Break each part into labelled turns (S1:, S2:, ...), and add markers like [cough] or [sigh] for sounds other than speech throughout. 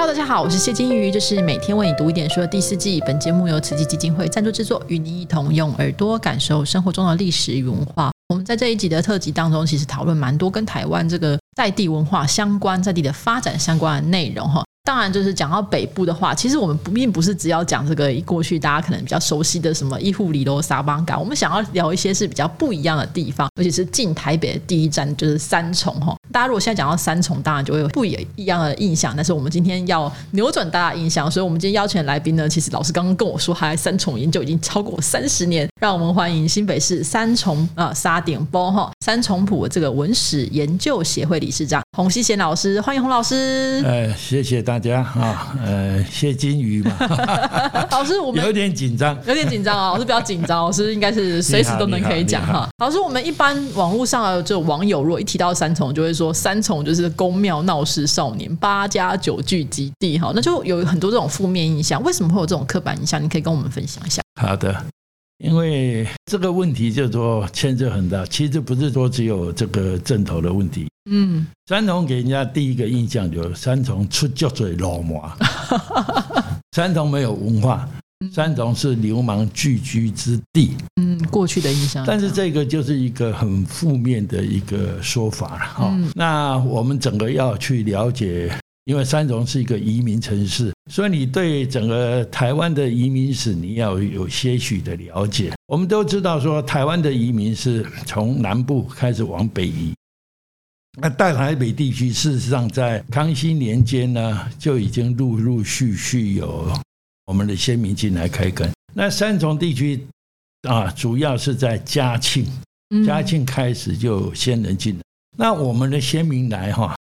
S1: 哈大家好，我是谢金鱼，这是每天为你读一点书的第四季。本节目由慈济基金会赞助制作，与您一同用耳朵感受生活中的历史与文化。我们在这一集的特辑当中，其实讨论蛮多跟台湾这个在地文化相关、在地的发展相关的内容哈。当然，就是讲到北部的话，其实我们不并不是只要讲这个过去大家可能比较熟悉的什么伊户里罗沙邦港，我们想要聊一些是比较不一样的地方，尤其是进台北的第一站就是三重哈。大家如果现在讲到三重，当然就会有不一样的印象。但是我们今天要扭转大家印象，所以我们今天邀请的来宾呢，其实老师刚刚跟我说，他在三重研究已经超过三十年。让我们欢迎新北市三重啊沙顶包哈三重埔这个文史研究协会理事长洪希贤老师，[laughs] 欢迎洪老师。
S2: 呃，谢谢大家啊，呃，谢金鱼嘛。
S1: 老师，我们
S2: 有点紧张，
S1: 有点紧张啊。老师比较紧张，老师应该是随时都能可以讲哈。老师，我们一般网络上的就网友，如果一提到三重，就会说三重就是宫庙闹事少年八加九聚集地哈，那就有很多这种负面印象。为什么会有这种刻板印象？你可以跟我们分享一下。
S2: 好的。因为这个问题就是说牵涉很大，其实不是说只有这个镇头的问题。嗯，三重给人家第一个印象就是三重出脚嘴老麻，[laughs] 三重没有文化，三重是流氓聚居之地。
S1: 嗯，过去的印象。
S2: 但是这个就是一个很负面的一个说法了哈。那我们整个要去了解。因为三重是一个移民城市，所以你对整个台湾的移民史你要有些许的了解。我们都知道说，台湾的移民是从南部开始往北移。那大台北地区事实上在康熙年间呢，就已经陆陆续续有我们的先民进来开垦。那三重地区啊，主要是在嘉庆，嘉庆开始就有先人进来。那我们的先民来哈。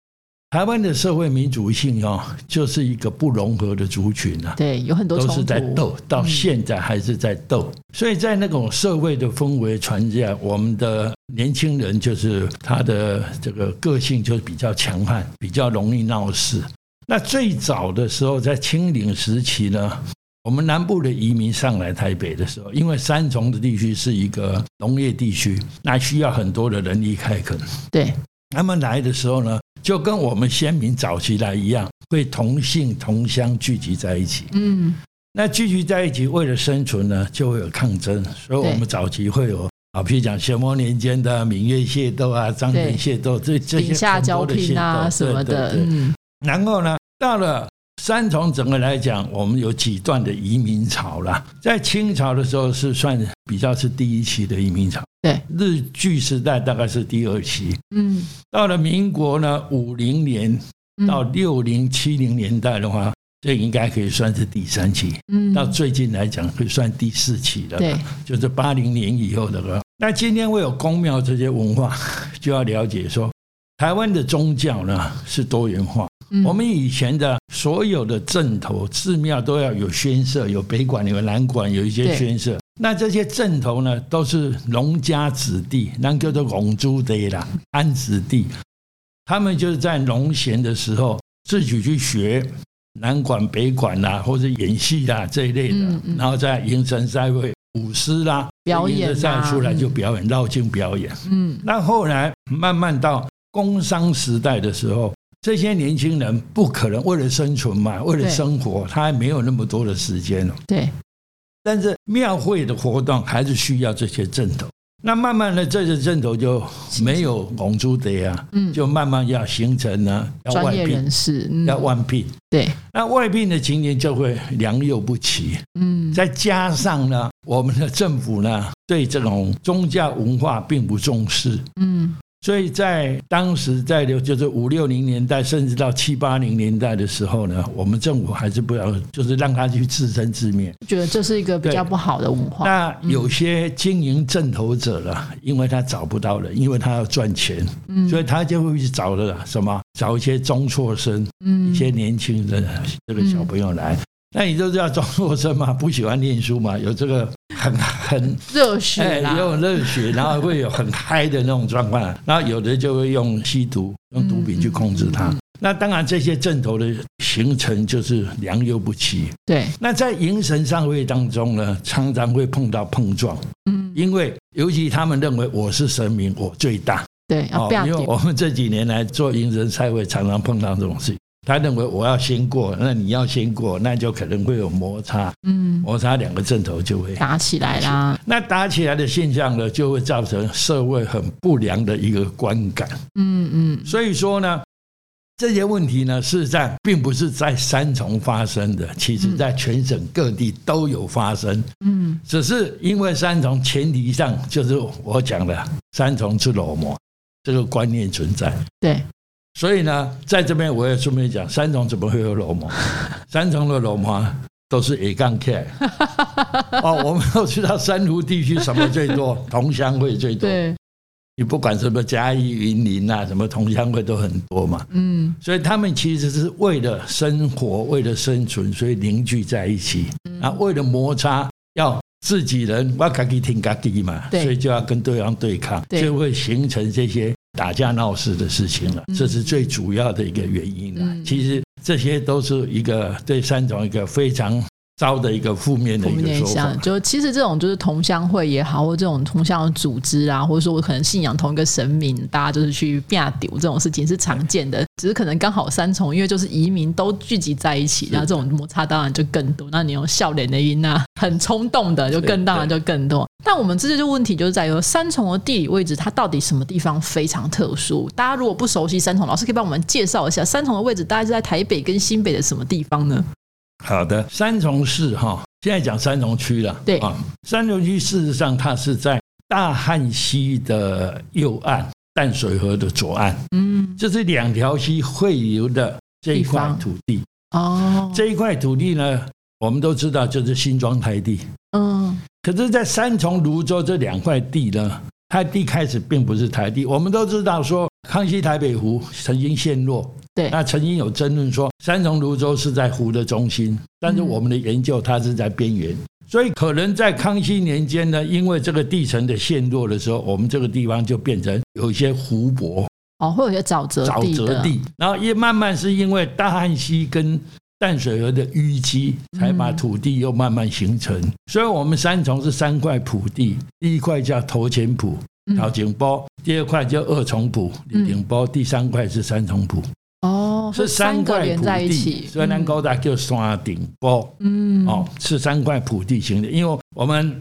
S2: 台湾的社会民主性哦，就是一个不融合的族群啊。
S1: 对，有很多
S2: 都是在斗，到现在还是在斗。所以在那种社会的氛围传下，我们的年轻人就是他的这个个性就比较强悍，比较容易闹事。那最早的时候，在清领时期呢，我们南部的移民上来台北的时候，因为三重的地区是一个农业地区，那需要很多的人力开垦。
S1: 对，
S2: 他们来的时候呢。就跟我们先民早期来一样，会同姓同乡聚集在一起。嗯，那聚集在一起为了生存呢，就会有抗争。所以我们早期会有啊，譬如讲乾末年间的闽粤械斗啊、漳泉械斗，这这些
S1: 很多的械斗什么的。
S2: 嗯，然后呢，到了三重，整个来讲，我们有几段的移民潮了。在清朝的时候是算比较是第一期的移民潮。
S1: 对，
S2: 日据时代大概是第二期，嗯，到了民国呢，五零年到六零七零年代的话，这应该可以算是第三期，嗯，到最近来讲可以算第四期了，
S1: 对，
S2: 就是八零年以后的了。那今天会有宫庙这些文化，就要了解说，台湾的宗教呢是多元化，我们以前的所有的镇头寺庙都要有宣社，有北馆，有南馆，有一些宣社。那这些镇头呢，都是农家子弟，那叫做龙珠的啦，安子弟。他们就是在农闲的时候，自己去学南管、北管啦，或者演戏啦这一类的，然后在迎神赛会、舞狮啦
S1: 表演
S2: 赛出来就表演绕境表演。嗯，那后来慢慢到工商时代的时候，这些年轻人不可能为了生存嘛，为了生活，他还没有那么多的时间了。
S1: 对。
S2: 但是庙会的活动还是需要这些阵头，那慢慢的这些阵头就没有拱珠的呀，嗯，就慢慢要形成呢，
S1: 专业人士
S2: 要外聘，
S1: 对，
S2: 那外聘的情形就会良莠不齐，嗯，再加上呢，我们的政府呢对这种宗教文化并不重视，嗯。所以在当时，在就是五六零年代，甚至到七八零年代的时候呢，我们政府还是不要，就是让他去自生自灭，
S1: 觉得这是一个比较不好的文化。
S2: 那有些经营正头者了，因为他找不到人，因为他要赚钱，所以他就会去找了什么，找一些中辍生，一些年轻的这个小朋友来。那你就知道中辍生嘛，[laughs] 不喜欢念书嘛，有这个很很
S1: 热血，哎，
S2: 有热血，然后会有很嗨的那种状况，然后有的就会用吸毒、用毒品去控制他。那当然，这些阵头的形成就是良莠不齐。
S1: 对，
S2: 那在营神上位当中呢，常常会碰到碰撞。嗯，因为尤其他们认为我是神明，我最大。
S1: 对，
S2: 哦，因为我们这几年来做营神赛会，常常碰到这种事情。他认为我要先过，那你要先过，那就可能会有摩擦，
S1: 嗯，
S2: 摩擦两个阵头就会
S1: 打起来啦。
S2: 那打起来的现象呢，就会造成社会很不良的一个观感。
S1: 嗯嗯，
S2: 所以说呢，这些问题呢，事实上并不是在三重发生的，其实在全省各地都有发生。
S1: 嗯，
S2: 只是因为三重前提上就是我讲的三重是裸模这个观念存在。
S1: 对，
S2: 所以呢，在这边我也顺便讲，三重怎么会有裸模？[laughs] 三重的裸模都是 A 杠 K。[laughs] 哦，我们都知道三湖地区什么最多？同乡会最多。
S1: 对，
S2: 你不管什么嘉义、云林啊，什么同乡会都很多嘛。
S1: 嗯
S2: 所以他们其实是为了生活、为了生存，所以凝聚在一起。啊，为了摩擦，要自己人我自己听自己嘛，
S1: 对
S2: 所以就要跟对方对抗，就会形成这些打架闹事的事情了。这是最主要的一个原因了。
S1: 嗯
S2: 其实这些都是一个对三种一个非常糟的一个负面的
S1: 负
S2: 一个说法，。
S1: 就其实这种就是同乡会也好，或这种同乡的组织啊，或者说我可能信仰同一个神明，大家就是去变丢这种事情是常见的。只是可能刚好三重，因为就是移民都聚集在一起，然后这种摩擦当然就更多。那你用笑脸的音啊，很冲动的，就更当然就更多。但我们这就问题就是在于三重的地理位置，它到底什么地方非常特殊？大家如果不熟悉三重，老师可以帮我们介绍一下三重的位置大概是在台北跟新北的什么地方呢？
S2: 好的，三重市哈，现在讲三重区了。
S1: 对
S2: 啊，三重区事实上它是在大汉溪的右岸，淡水河的左岸，
S1: 嗯，
S2: 这是两条溪汇流的这一块土地。
S1: 哦，
S2: 这一块土地呢，我们都知道就是新庄台地。
S1: 嗯
S2: 可是，在三重、泸州这两块地呢，它地开始并不是台地。我们都知道说，康熙台北湖曾经陷落，
S1: 对，
S2: 那曾经有争论说，三重、泸州是在湖的中心，但是我们的研究它是在边缘。所以，可能在康熙年间呢，因为这个地层的陷落的时候，我们这个地方就变成有一些湖泊、
S1: 哦，会有一些沼泽
S2: 沼泽地，然后也慢慢是因为大汉溪跟淡水河的淤积，才把土地又慢慢形成。所以，我们三重是三块土地，第一块叫头前埔、
S1: 嗯。
S2: 桃景波，第二块叫二重埔、李顶波，第三块是三重埔。
S1: 哦，
S2: 是三块土
S1: 连在一
S2: 地，
S1: 起，
S2: 所以南高大叫山顶坡
S1: 嗯，
S2: 哦，是三块土地形的。因为我们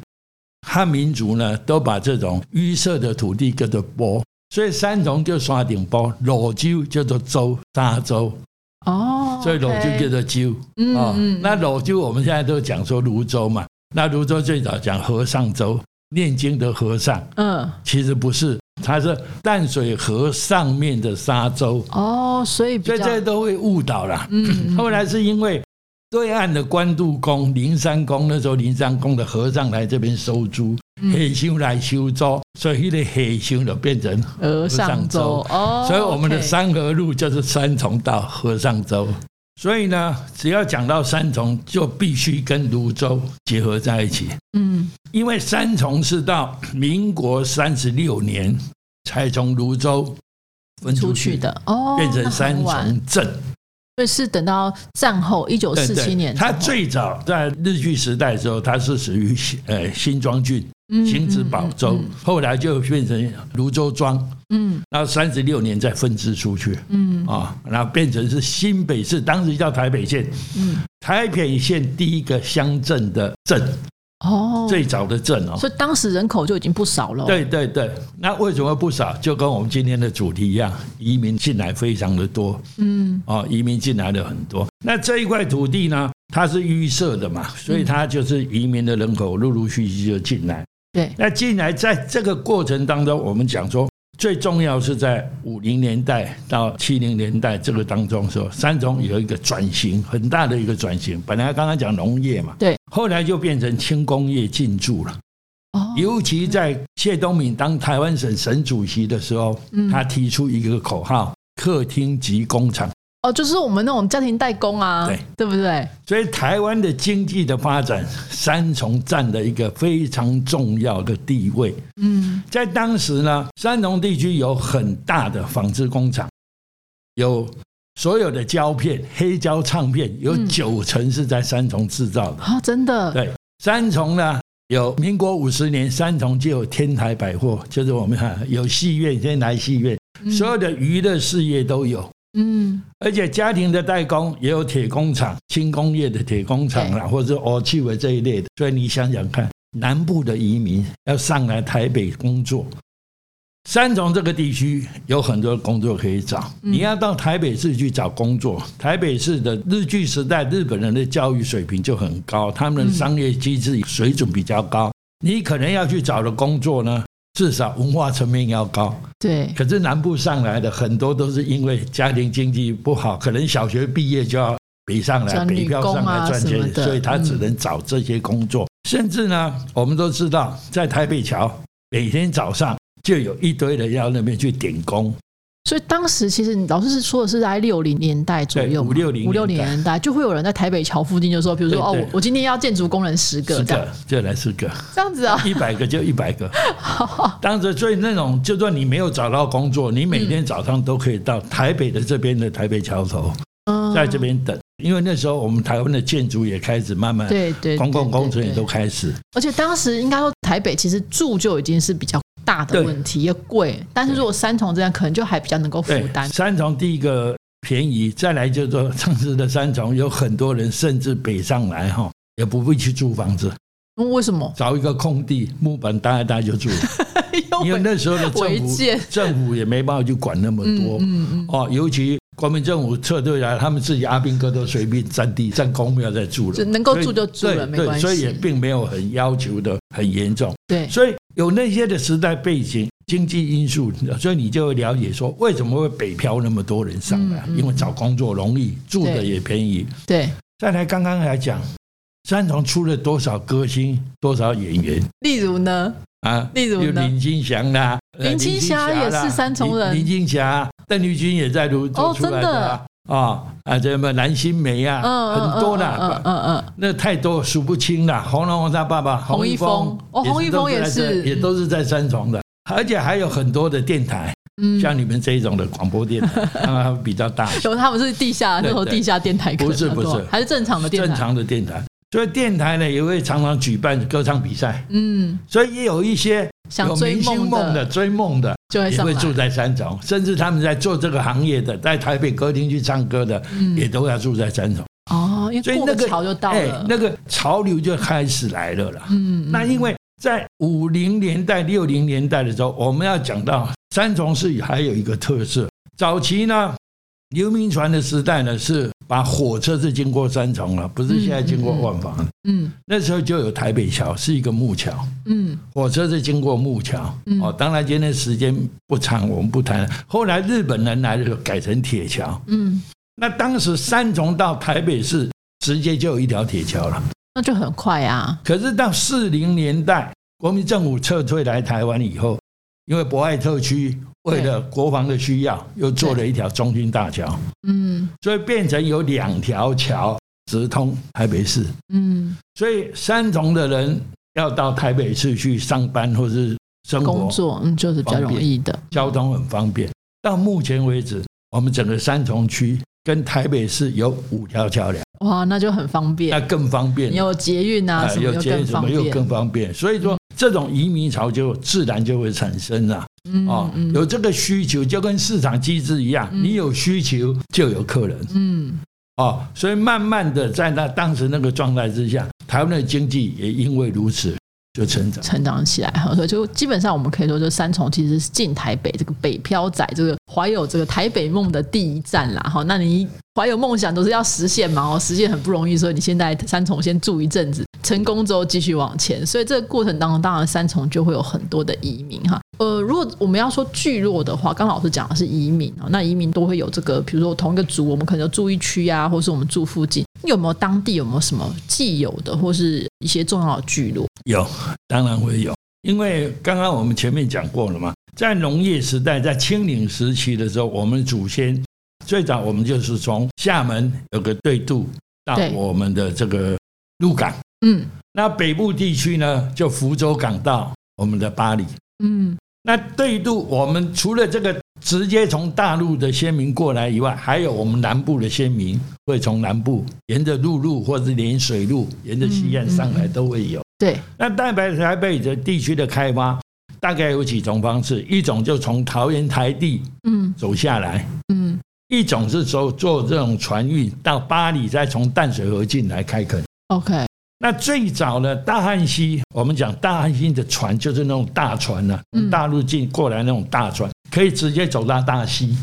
S2: 汉民族呢，都把这种淤塞的土地叫做坡，所以三重叫山顶坡，泸州叫做州沙洲，
S1: 哦，
S2: 所以泸州叫做州
S1: 嗯
S2: 哦
S1: 嗯，
S2: 那泸州我们现在都讲说泸州嘛，那泸州最早讲和尚州，念经的和尚，
S1: 嗯，
S2: 其实不是，它是淡水河上面的沙洲。
S1: 哦，所以比
S2: 所以这都会误导啦。
S1: 嗯，[laughs]
S2: 后来是因为对岸的关渡宫、灵山宫，那时候灵山宫的和尚来这边收租，
S1: 嗯
S2: 黑修来修州，所以那个黑修就变成
S1: 和尚洲哦，
S2: 所以我们的三河路就是三重到和尚州。所以呢，只要讲到三重，就必须跟泸州结合在一起，
S1: 嗯。
S2: 因为三重是到民国三十六年才从泸州分
S1: 出
S2: 出去，
S1: 的。哦，
S2: 变成三重镇。
S1: 所以是等到战后一九四七年之后，
S2: 它最早在日据时代的时候，他是属于呃新庄郡
S1: 嗯
S2: 新子堡州
S1: 嗯，
S2: 后来就变成泸州庄，
S1: 嗯。
S2: 然后三十六年再分支出去
S1: 嗯。
S2: 啊，然后变成是新北市，当时叫台北县，
S1: 嗯。
S2: 台北县第一个乡镇的镇，
S1: 哦，
S2: 最早的镇哦。
S1: 所以当时人口就已经不少了，，
S2: 对对对，那为什么不少？就跟我们今天的主题一样，移民进来非常的多。
S1: 嗯。
S2: 哦，移民进来的很多。那这一块土地呢，它是预设的嘛，所以它就是移民的人口陆陆续续就进来。
S1: 对，
S2: 那进来在这个过程当中，我们讲说最重要是在五零年代到七零年代这个当中说，三重有一个转型，很大的一个转型。本来刚刚讲农业嘛，
S1: 对，
S2: 后来就变成轻工业进驻了。
S1: 哦，
S2: 尤其在谢东闵当台湾省省主席的时候，
S1: 嗯
S2: 他提出一个口号：客厅及工厂。
S1: 哦，就是我们那种家庭代工啊，
S2: 对
S1: 对不对？
S2: 所以台湾的经济的发展，三重占了一个非常重要的地位。
S1: 嗯
S2: 在当时呢，三重地区有很大的纺织工厂，有所有的胶片、黑胶唱片，有
S1: 嗯
S2: 九成是在三重制造的。
S1: 啊，真的，
S2: 对，三重呢，有民国五十年，三重就有天台百货，就是我们看有戏院，天台戏院，
S1: 嗯
S2: 所有的娱乐事业都有。嗯，而且家庭的代工也有铁工厂、轻工业的铁工厂啦，或者哦气味这一类的。所以你想想看，南部的移民要上来台北工作。三重这个地区有很多工作可以找，你要到台北市去找工作。台北市的日据时代，日本人的教育水平就很高，他们的商业机制水准比较高。你可能要去找的工作呢，至少文化层面要高。
S1: 对。
S2: 可是南部上来的很多都是因为家庭经济不好，可能小学毕业就要北上来，北漂上来赚钱，所以他只能找这些工作。甚至呢，我们都知道，在台北桥每天早上。就有一堆人要那边去点工，
S1: 所以当时其实老师是说的是在六零年代左右，
S2: 五六零
S1: 五六零年代就会有人在台北桥附近就说，比如说哦，我我今天要建筑工人十个，
S2: 十个就来十个，
S1: 这样子啊，
S2: 一百个就一百个。[laughs] 当时所以那种，就算你没有找到工作，你每天早上都可以到台北的这边的台北桥头，在这边等，因为那时候我们台湾的建筑也开始慢慢，
S1: 对对，
S2: 公共工程也都开始，
S1: 而且当时应该说台北其实住就已经是比较。大的问题也贵，但是如果三重这样，可能就还比较能够负担。
S2: 三重第一个便宜，再来就是说，城市的三重有很多人甚至北上来哈，也不会去租房子。
S1: 为什么？
S2: 找一个空地，木板搭一搭就住了。[laughs] 因为那时候的政府政府也没办法去管那么多。嗯嗯。哦，尤其国民政府撤退来，他们自己阿兵哥都随便占地占公庙在住了，
S1: 能够住就住了，没关系。
S2: 所以也并没有很要求的很严重。
S1: 对，
S2: 所以。有那些的时代背景、经济因素，所以你就会了解说，为什么会北漂那么多人上来？因为找工作容易，住的也便宜。
S1: 对，
S2: 再来刚刚来讲，三重出了多少歌星、多少演员？
S1: 例如呢？
S2: 啊，
S1: 例如
S2: 呢？林青霞啦，
S1: 林青霞也是三重人。
S2: 林青霞、邓丽君也在录做出来的啊啊，这什么蓝心湄啊，很多的，嗯嗯嗯，那太多数不清了。红龙王他爸爸
S1: 洪一峰，哦，洪一峰也是，
S2: 也都是在三重的，而且还有很多的电台，嗯，像你们这一种的广播电台，他 [laughs] 们比较大。
S1: 有他们是地下那种地下电台，
S2: 不是不是，
S1: 还是正常的电台，
S2: 正常的电台。所以电台呢也会常常举办歌唱比赛，嗯，所以也有一些有明星梦的追梦的，也会住在三重，甚至他们在做这个行业的，在台北歌厅去唱歌的，也都要住在三重。
S1: 哦，所以那个潮就到了，
S2: 那个潮流就开始来了啦。嗯，那因为在五零年代、六零年代的时候，我们要讲到三重市还有一个特色，早期呢。流民船的时代呢，是把火车是经过三重了，不是现在经过万华。嗯，那时候就有台北桥，是一个木桥。嗯，火车是经过木桥。嗯哦，当然今天时间不长，我们不谈。后来日本人来的时候改成铁桥。嗯，那当时三重到台北市直接就有一条铁桥了，
S1: 那就很快啊。
S2: 可是到四零年代，国民政府撤退来台湾以后，因为博爱特区。为了国防的需要，又做了一条中军大桥，嗯，所以变成有两条桥直通台北市，嗯，所以三重的人要到台北市去上班或是生活
S1: 工作，嗯，就是比较容易的，
S2: 交通很方便。到目前为止，我们整个三重区跟台北市有五条桥梁。
S1: 哇，那就很方便，
S2: 那更方便。
S1: 有捷运啊，什么又更方便，
S2: 又更方便。所以说，这种移民潮就自然就会产生了。哦，有这个需求，就跟市场机制一样，你有需求就有客人。嗯，哦，所以慢慢的在那当时那个状态之下，台湾的经济也因为如此。就成长
S1: 成长起来哈，所以就基本上我们可以说，就三重其实是进台北这个北漂仔，这个怀有这个台北梦的第一站啦哈。那你怀有梦想都是要实现嘛哦，实现很不容易，所以你现在三重先住一阵子，成功之后继续往前。所以这个过程当中，当然三重就会有很多的移民哈。呃，如果我们要说聚落的话，刚老师讲的是移民啊，那移民都会有这个，比如说同一个族，我们可能住一区啊，或是我们住附近。有没有当地有没有什么既有的或是一些重要的聚落？
S2: 有，当然会有，因为刚刚我们前面讲过了嘛，在农业时代，在清领时期的时候，我们祖先最早我们就是从厦门有个对渡到我们的这个鹿港，嗯，那北部地区呢，就福州港到我们的巴黎，嗯，那对渡我们除了这个。直接从大陆的先民过来以外，还有我们南部的先民会从南部沿着陆路或者是连水路沿着西岸上来都会有。
S1: 对，
S2: 那蛋白台北的地区的开发大概有几种方式，一种就从桃园台地嗯走下来嗯，一种是说做这种船运到巴黎，再从淡水河进来开垦。
S1: OK，
S2: 那最早呢，大汉溪，我们讲大汉溪的船就是那种大船呐、
S1: 嗯
S2: 大陆进过来那种大船，可以直接走到大溪。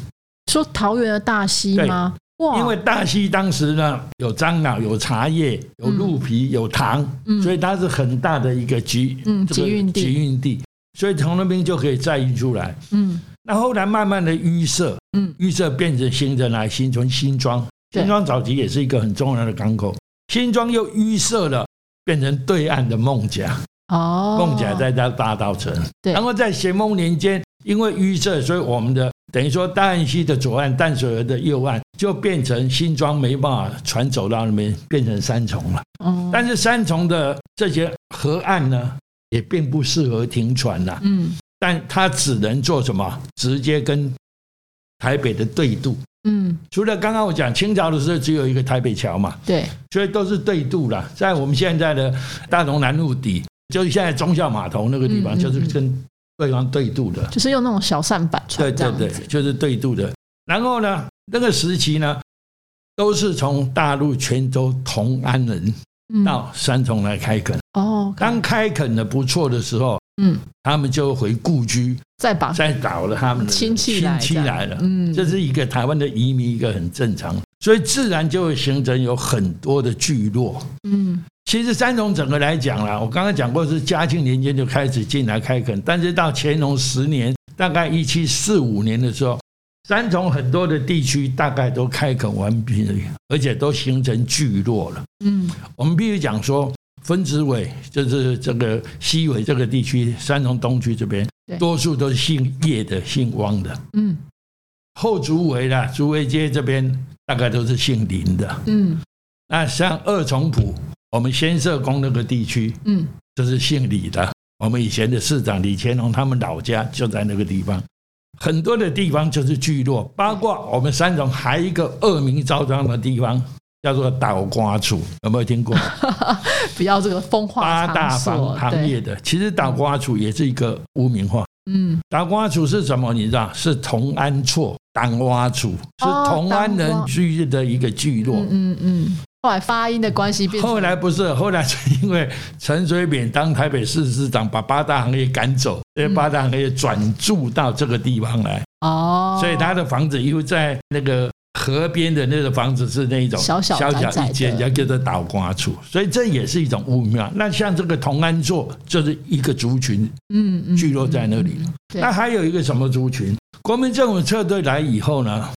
S1: 说桃园的大溪吗？哇，
S2: 因为大溪当时呢有樟脑、有茶叶、有鹿皮、有糖，
S1: 嗯。
S2: 所以它是很大的一个集
S1: 嗯集运地。
S2: 集运地，所以从那边就可以再运出来。
S1: 嗯。
S2: 那后来慢慢的淤塞，
S1: 嗯。
S2: 淤塞变成形成来形成新庄，新庄早期也是一个很重要的港口，新庄又淤塞了，变成对岸的孟甲，
S1: 哦，
S2: 孟甲在到大稻城，
S1: 对。
S2: 然后在咸丰年间，因为淤塞，所以我们的等于说大安溪的左岸、淡水河的右岸就变成新庄没办法船走到那边，变成三重了。
S1: 哦，
S2: 但是三重的这些河岸呢，也并不适合停船呐、
S1: 嗯
S2: 但它只能做什么？直接跟台北的对渡。
S1: 嗯
S2: 除了刚刚我讲清朝的时候只有一个台北桥嘛，
S1: 对，
S2: 所以都是对渡了。在我们现在的大同南路底，就是现在忠孝码头那个地方，
S1: 嗯嗯
S2: 就是跟对方对渡的。
S1: 就是用那种小扇板
S2: 对
S1: 船这
S2: 对对，
S1: 样子，
S2: 就是对渡的。然后呢，那个时期呢，都是从大陆泉州同安人
S1: 嗯。
S2: 到三重来开垦。
S1: 哦，
S2: 当开垦的不错的时候，
S1: 嗯，
S2: 他们就回故居，
S1: 再把
S2: 再找了他们的
S1: 亲戚来
S2: 亲戚来了。
S1: 嗯，
S2: 这是一个台湾的移民，一个很正常，所以自然就会形成有很多的聚落。
S1: 嗯。
S2: 其实三重整个来讲啦，我刚刚讲过是嘉庆年间就开始进来开垦，但是到乾隆十年，大概一七四五年的时候，三重很多的地区大概都开垦完毕了，而且都形成聚落了。
S1: 嗯
S2: 我们必须讲说，分子尾就是这个西尾这个地区，三重东区这边，多数都是姓叶的、姓汪的。
S1: 嗯
S2: 后竹围啦，竹围街这边大概都是姓林的。
S1: 嗯
S2: 那像二重埔，我们先社宫那个地区
S1: 嗯
S2: 就是姓李的。我们以前的市长李乾隆他们老家就在那个地方，很多的地方就是聚落，包括我们三重还有一个恶名昭彰的地方，叫做倒瓜处，有没有听过？[laughs]
S1: 不要这个风化
S2: 八大行行业的，其实倒瓜处也是一个污名化。
S1: 嗯
S2: 倒瓜处是什么？你知道？是同安厝党蛙处，是
S1: 哦
S2: 同安人居住的一个聚落。
S1: 嗯嗯嗯，后来发音的关系变成
S2: 后来不是，后来是因为陈水扁当台北市市长，把八大行业赶走，这些八大行业转住到这个地方来，
S1: 哦，
S2: 所以他的房子又在那个河边的那个房子是那一种
S1: 小小的
S2: 一间，叫做倒瓜处，所以这也是一种污名。那像这个同安座，就是一个族群
S1: 嗯嗯
S2: 聚落在那里。
S1: 对
S2: 那还有一个什么族群？国民政府撤退来以后呢，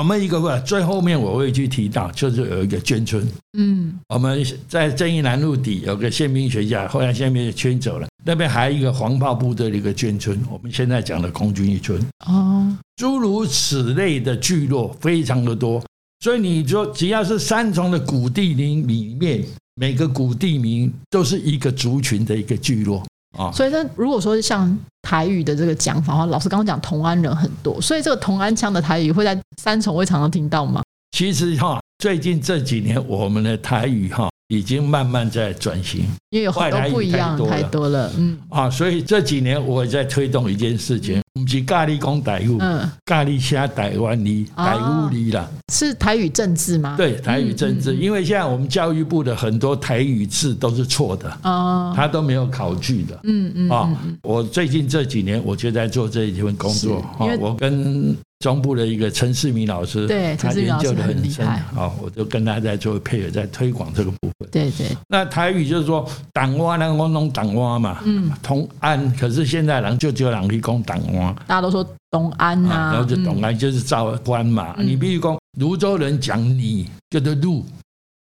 S2: 我们一个不最后面我会去提到，就是有一个眷村。
S1: 嗯。
S2: 我们在正义南路底有个宪兵学校，后来宪兵迁走了，那边还有一个黄炮部队的一个眷村，我们现在讲的空军一村，
S1: 哦。
S2: 诸如此类的聚落非常的多，所以你说只要是三重的古地名里面，每个古地名都是一个族群的一个聚落。啊。
S1: 所以那如果说像台语的这个讲法的话，老师刚刚讲同安人很多，所以这个同安腔的台语会在三重会常常听到吗？
S2: 其实哈，最近这几年我们的台语哈已经慢慢在转型
S1: 因为有很多不一样，
S2: 太多了
S1: 太多了，嗯
S2: 啊，所以这几年我也在推动一件事情，不是咖喱讲台语，
S1: 嗯，
S2: 咖喱写台湾语、
S1: 哦
S2: 台语语啦。
S1: 是台语政治吗？
S2: 对，台语政治，
S1: 嗯嗯
S2: 因为现在我们教育部的很多台语字都是错的，
S1: 啊，
S2: 他都没有考据的。
S1: 嗯嗯
S2: 啊我最近这几年我就在做这一份工作我跟中部的一个陈世明老师，
S1: 对
S2: 他研究的
S1: 很厉
S2: 深
S1: 害
S2: 啊，我就跟他在做配合，在推广这个部分。
S1: 对对，
S2: 那台语就是说党蛙，那个我弄党蛙嘛，
S1: 嗯，
S2: 同安，可是现在人就只有人去讲党蛙。
S1: 大家都说东安呐、
S2: 啊，然后就董
S1: 嗯。
S2: 安就是赵官嘛。
S1: 嗯。
S2: 你比如讲泸州人讲你叫做路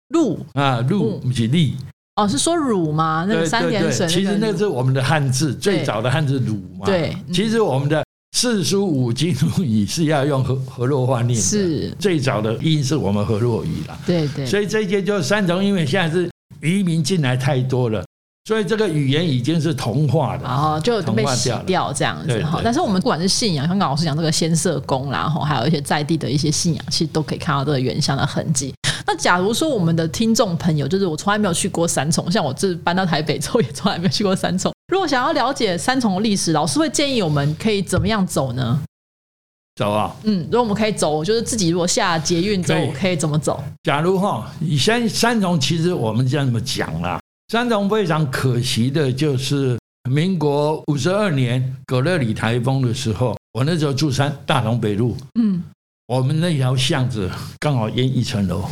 S1: 鹿
S2: 啊，路不是力，
S1: 哦，是说乳吗？那三点水，
S2: 其实那
S1: 个
S2: 是我们的汉字，最早的汉字鲁嘛。
S1: 对嗯。
S2: 其实我们的四书五经录语是要用河河洛话念的，
S1: 是，
S2: 最早的音是我们河洛语啦。
S1: 对对，
S2: 所以这些就是三种，因为现在是移民进来太多了，所以这个语言已经是同化的。
S1: 然后就被洗
S2: 掉
S1: 这样子哈。但是我们不管是信仰，香港老师讲这个先社宫啦，然后还有一些在地的一些信仰，其实都可以看到这个原乡的痕迹。那假如说我们的听众朋友，就是我从来没有去过三重，像我这搬到台北之后也从来没有去过三重。如果想要了解三重的历史，老师会建议我们可以怎么样走呢？
S2: 走啊。
S1: 嗯，如果我们可以走，就是自己如果下捷运走
S2: 可以，
S1: 可以怎么走？
S2: 假如哈，以前三重其实我们这样怎么讲啦，三重非常可惜的就是民国五十二年葛勒里台风的时候，我那时候住山大同北路，
S1: 嗯，
S2: 我们那条巷子刚好淹一层楼，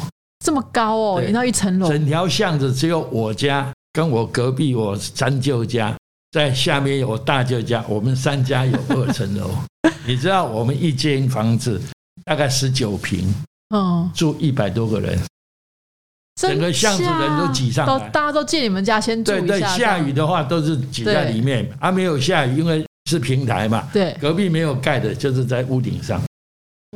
S1: 这么高哦，淹到一层楼，
S2: 整条巷子只有我家跟我隔壁我三舅家，在下面有我大舅家，我们三家有二层楼。[laughs] 你知道我们一间房子大概十九平，
S1: 嗯，
S2: 住一百多个人，
S1: 真
S2: 整个巷子人都挤上来。
S1: 都大家都借你们家先住
S2: 对对，
S1: 下，
S2: 雨的话都是挤在里面，啊没有下雨，因为是平台嘛，
S1: 对，
S2: 隔壁没有盖的，就是在屋顶上。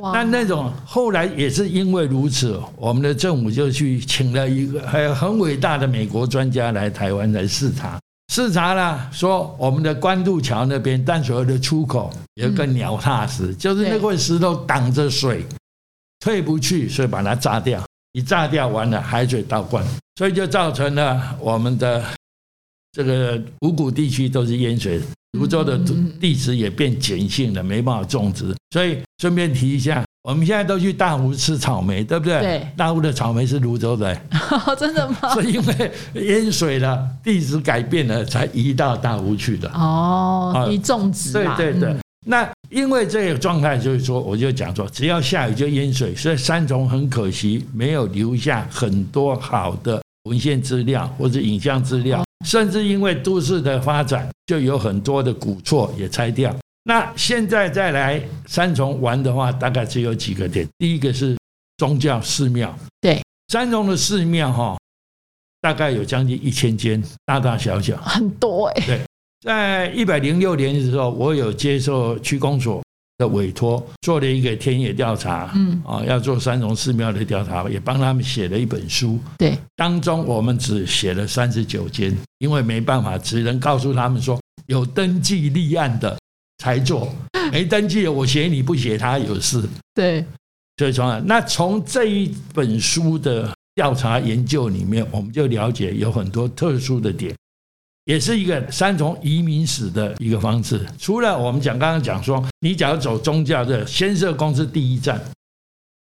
S1: 哇。
S2: 那那种后来也是因为如此，我们的政府就去请了一个还有很伟大的美国专家来台湾来视察，视察了说我们的关渡桥那边淡水河的出口有个鸟踏石，就是那块石头挡着水，退不去，所以把它炸掉。一炸掉完了，海水倒灌，所以就造成了我们的这个五谷地区都是淹水，泸州的土地质也变碱性了，没办法种植。所以顺便提一下，我们现在都去大湖吃草莓，对不对？
S1: 对
S2: 大湖的草莓是泸州的，[laughs]
S1: 真的吗？[laughs]
S2: 是因为淹水了，地质改变了，才移到大湖去的。
S1: 哦，移种植嘛，
S2: 对对对
S1: 嗯，
S2: 那因为这个状态，就是说，我就讲说，只要下雨就淹水，所以三重很可惜没有留下很多好的文献资料或者影像资料，甚至因为都市的发展，就有很多的古厝也拆掉。那现在再来三重玩的话，大概只有几个点。第一个是宗教寺庙，
S1: 对，
S2: 三重的寺庙哈，大概有将近一千间，大大小小。
S1: 很多哎，
S2: 在一百零六年的时候，我有接受区公所的委托，做了一个田野调查，
S1: 嗯，
S2: 啊，要做三重寺庙的调查，也帮他们写了一本书。
S1: 对，
S2: 当中我们只写了三十九间，因为没办法，只能告诉他们说有登记立案的才做，[laughs] 没登记的我写你不写他有事。
S1: 对，
S2: 所以说，那从这一本书的调查研究里面，我们就了解有很多特殊的点，也是一个三重移民史的一个方式。除了我们讲刚刚讲说，你假如走宗教的，先社宫是第一站，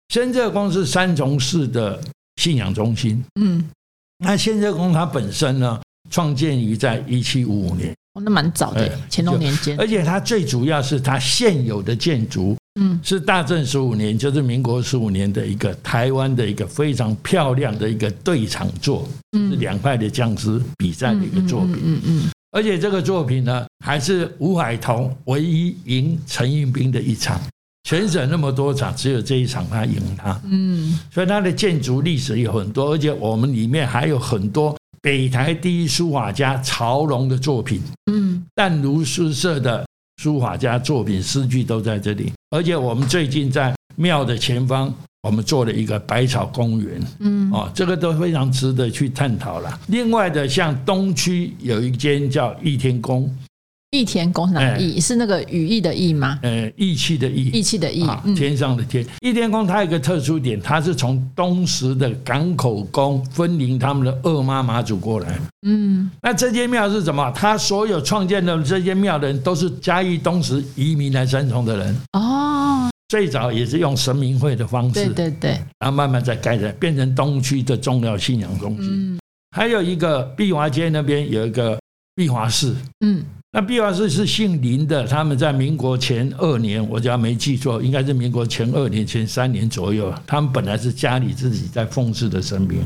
S2: 先社宫是三重市的信仰中心。
S1: 嗯，
S2: 那先社宫它本身呢，创建于在一七五五年，
S1: 哦，那蛮早的
S2: 哎，
S1: 乾隆年间，
S2: 而且它最主要是它现有的建筑
S1: 嗯，
S2: 是大正十五年，就是民国十五年的一个台湾的一个非常漂亮的一个对场作，是两派的将士比赛的一个作品。
S1: 嗯嗯
S2: 而且这个作品呢，还是吴海彤唯一赢陈应兵的一场。全省那么多场，只有这一场他赢他，
S1: 嗯。
S2: 所以他的建筑历史有很多，而且我们里面还有很多北台第一书法家曹龙的作品。
S1: 嗯。
S2: 淡如诗社的书法家作品诗句都在这里，而且我们最近在庙的前方，我们做了一个百草公园
S1: 嗯
S2: 哦，这个都非常值得去探讨了。另外的，像东区有一间叫一天宫，
S1: 义田宫是哪
S2: 哎
S1: 个义？是那个羽翼的翼吗？
S2: 呃，义气的义，
S1: 义气的义
S2: 天上的天。义天宫它有一个特殊点，它是从东石的港口宫分灵他们的二妈妈祖过来。
S1: 嗯
S2: 那这间庙是什么？他所有创建的这间庙的人都是嘉义东石移民来三重的人，
S1: 哦，
S2: 最早也是用神明会的方
S1: 对
S2: 式，
S1: 对对，
S2: 然后慢慢再改成变成东区的重要信仰中心。
S1: 嗯
S2: 还有一个碧华街那边有一个碧华寺，
S1: 嗯
S2: 那毕华寺是姓林的，他们在民国前二年，我只要没记错，应该是民国前二年、前三年左右，他们本来是家里自己在奉祀的神明，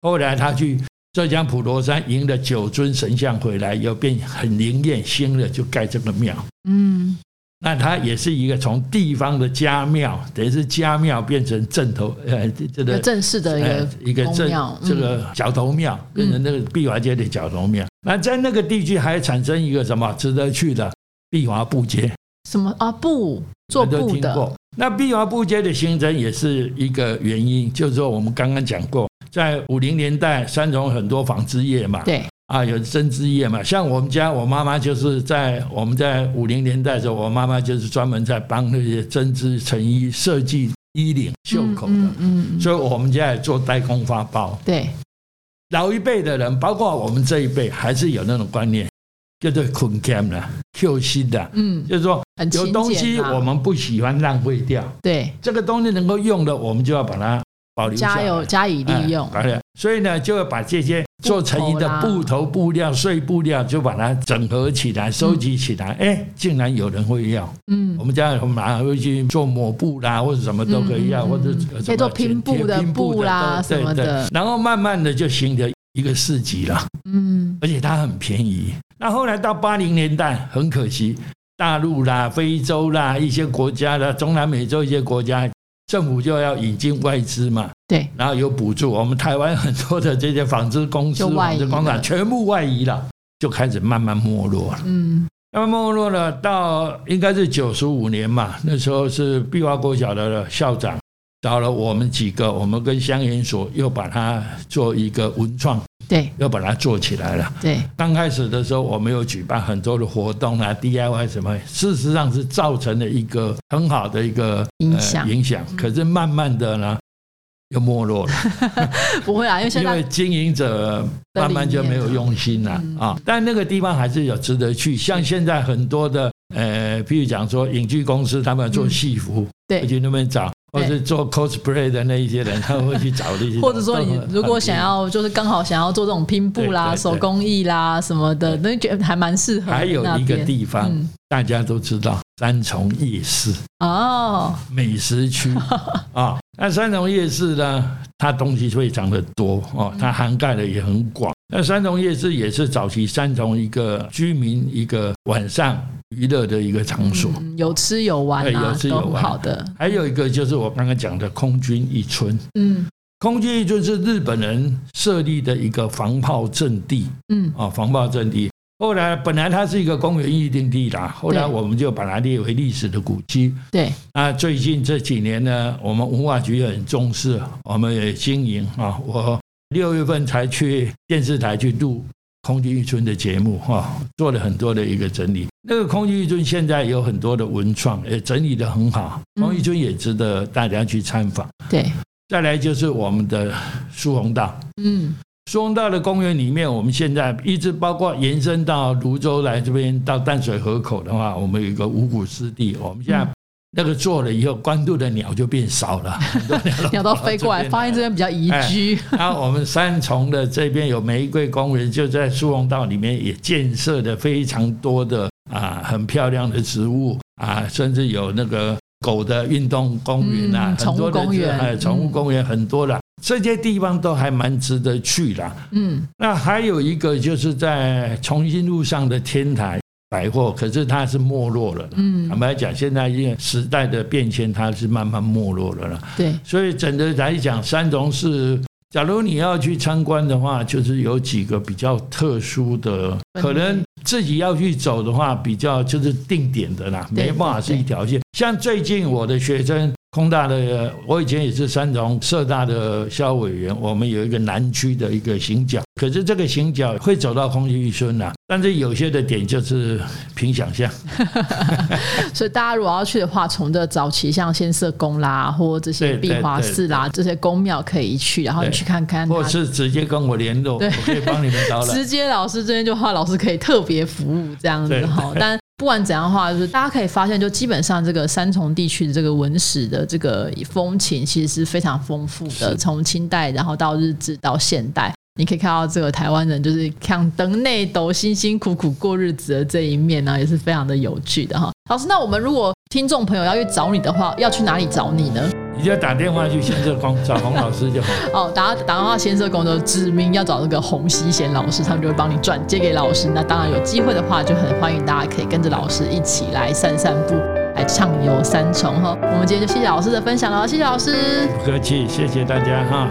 S2: 后来他去浙江普陀山迎了九尊神像回来，又变很灵验，兴了就盖这个庙。
S1: 嗯
S2: 那它也是一个从地方的家庙，等于是家庙变成镇头，呃，这
S1: 个
S2: 个
S1: 正式的一
S2: 呃
S1: 个
S2: 一个镇这个角头庙，变成那个碧华街的角头庙。那在那个地区还产生一个什么值得去的碧华布街，
S1: 什么？啊布做布的，
S2: 听过。那碧华布街的形成也是一个原因，就是说我们刚刚讲过，在五零年代三重很多纺织业嘛，
S1: 对，
S2: 啊，有针织业嘛，像我们家，我妈妈就是在我们在五零年代的时候，我妈妈就是专门在帮那些针织成衣设计衣领、袖口的，
S1: 嗯嗯嗯，
S2: 所以我们家也做代工发包。
S1: 对，
S2: 老一辈的人，包括我们这一辈，还是有那种观念，叫做捆 cam 的、Q 心的，
S1: 嗯
S2: 就是说有东西我们不喜欢浪费掉，
S1: 对。
S2: 这个东西能够用的，我们就要把它保留下来。
S1: 加油加以利用。
S2: 所以呢，就要把这些做成衣的
S1: 布头
S2: 布料、碎布料，就把它整合起来、收集起来。哎，竟然有人会要。
S1: 嗯。
S2: 我们家有马上会去做抹布啦，或者什么都可以要，或者
S1: 可以做拼布的
S2: 拼
S1: 布啦什么的。
S2: 对然后慢慢的就形成一个市集了，
S1: 嗯。
S2: 而且它很便宜。那后来到八零年代，很可惜，大陆啦、非洲啦一些国家啦中南美洲一些国家，政府就要引进外资嘛，
S1: 对。
S2: 然后有补助，我们台湾很多的这些纺织公司、纺织工厂全部外移了，就开始慢慢没落了。
S1: 嗯。
S2: 那么没落了，到应该是九十五年嘛，那时候是碧华国小的校长找了我们几个，我们跟香研所又把它做一个文创，
S1: 对
S2: 又把它做起来了。
S1: 对
S2: 刚开始的时候，我们有举办很多的活动啊，DIY 什么，事实上是造成了一个很好的一个
S1: 影响
S2: 呃、影响。可是慢慢的呢，又没落了，[laughs]
S1: 不会啊，因为现在
S2: 因为经营者慢慢就没有用心了
S1: 嗯
S2: 啊。但那个地方还是有值得去，像现在很多的呃，譬如讲说影剧公司，他们做戏服，
S1: 对
S2: 去那边找。或
S1: 对
S2: 是做 cosplay 的那一些人，他们会去找 [laughs] 这些，
S1: 或者说你如果想要就是刚好想要做这种拼布啦、手工艺啦什么的，那觉得还蛮适合。
S2: 还有一个地方，
S1: 嗯
S2: 大家都知道三重夜市
S1: 哦，
S2: 美食区 [laughs] 啊。那三重夜市呢，它东西非常的多哦，它涵盖的也很广。那三重夜市也是早期三重一个居民一个晚上娱乐的一个场所。
S1: 嗯有吃有玩
S2: 对
S1: 啊，
S2: 有吃有玩
S1: 好的。
S2: 还有一个就是我刚刚讲的空军一村，
S1: 嗯
S2: 空军一村是日本人设立的一个防炮阵地
S1: 嗯
S2: 啊，防炮阵地。后来本来它是一个公园预定地啦，后来我们就把它列为历史的古迹。
S1: 对，
S2: 那最近这几年呢，我们文化局也很重视，我们也经营啊。我六月份才去电视台去录空军一村的节目哈，做了很多的一个整理。那个空军一村现在有很多的文创，也整理的很好，
S1: 嗯
S2: 空军一村也值得大家去参访。
S1: 对，
S2: 再来就是我们的苏洪道。
S1: 嗯
S2: 苏洪道的公园里面，我们现在一直包括延伸到泸州来这边到淡水河口的话，我们有一个五谷湿地。我们现在
S1: 嗯
S2: 那个做了以后，关渡的鸟就变少了，[laughs] 很多鸟
S1: 鸟都飞过来，发现这边比较宜居。
S2: 然后我们三重的这边有玫瑰公园，就在苏洪道里面也建设的非常多的啊很漂亮的植物啊，甚至有那个狗的运动公园啊，
S1: 嗯
S2: 很多的
S1: 宠物公园
S2: 哎，宠物公园很多了，这些地方都还蛮值得去啦。
S1: 嗯
S2: 那还有一个就是在重新路上的天台百货，可是它是没落了。
S1: 嗯
S2: 坦，白讲，现在因为时代的变迁，它是慢慢没落了啦。
S1: 对，
S2: 所以整的来讲，三重是，假如你要去参观的话，就是有几个比较特殊的，可能自己要去走的话，比较就是定点的啦，
S1: 对
S2: 没办法是一条线。像最近我的学生。空大的，我以前也是三重社大的校委员，我们有一个南区的一个行脚，可是这个行脚会走到空军一村啊，但是有些的点就是凭想象，[laughs]
S1: 所以大家如果要去的话，从这早期像先社宫啦，或这些壁华寺啦，这些宫庙可以去，然后你去看看它。
S2: 或是直接跟我联络，我可以帮你们导览。[laughs]
S1: 直接老师这边就话，老师可以特别服务这样子
S2: 对
S1: 哈。但不管怎样的话，就是大家可以发现，就基本上这个三重地区的这个文史的这个风情，其实是非常丰富的，从清代然后到日治到现代。你可以看到这个台湾人就是看灯内斗辛辛苦苦过日子的这一面呢、也是非常的有趣的哈。老师，那我们如果听众朋友要去找你的话，要去哪里找你呢？
S2: 你就打电话去先社工找洪老师就好。
S1: 哦，打打电话先社工的指明要找那个洪熙贤老师，他们就会帮你转接给老师。那当然有机会的话，就很欢迎大家可以跟着老师一起来散散步，来畅游三重哈。我们今天就谢谢老师的分享了，谢谢老师。
S2: 不客气，谢谢大家哈。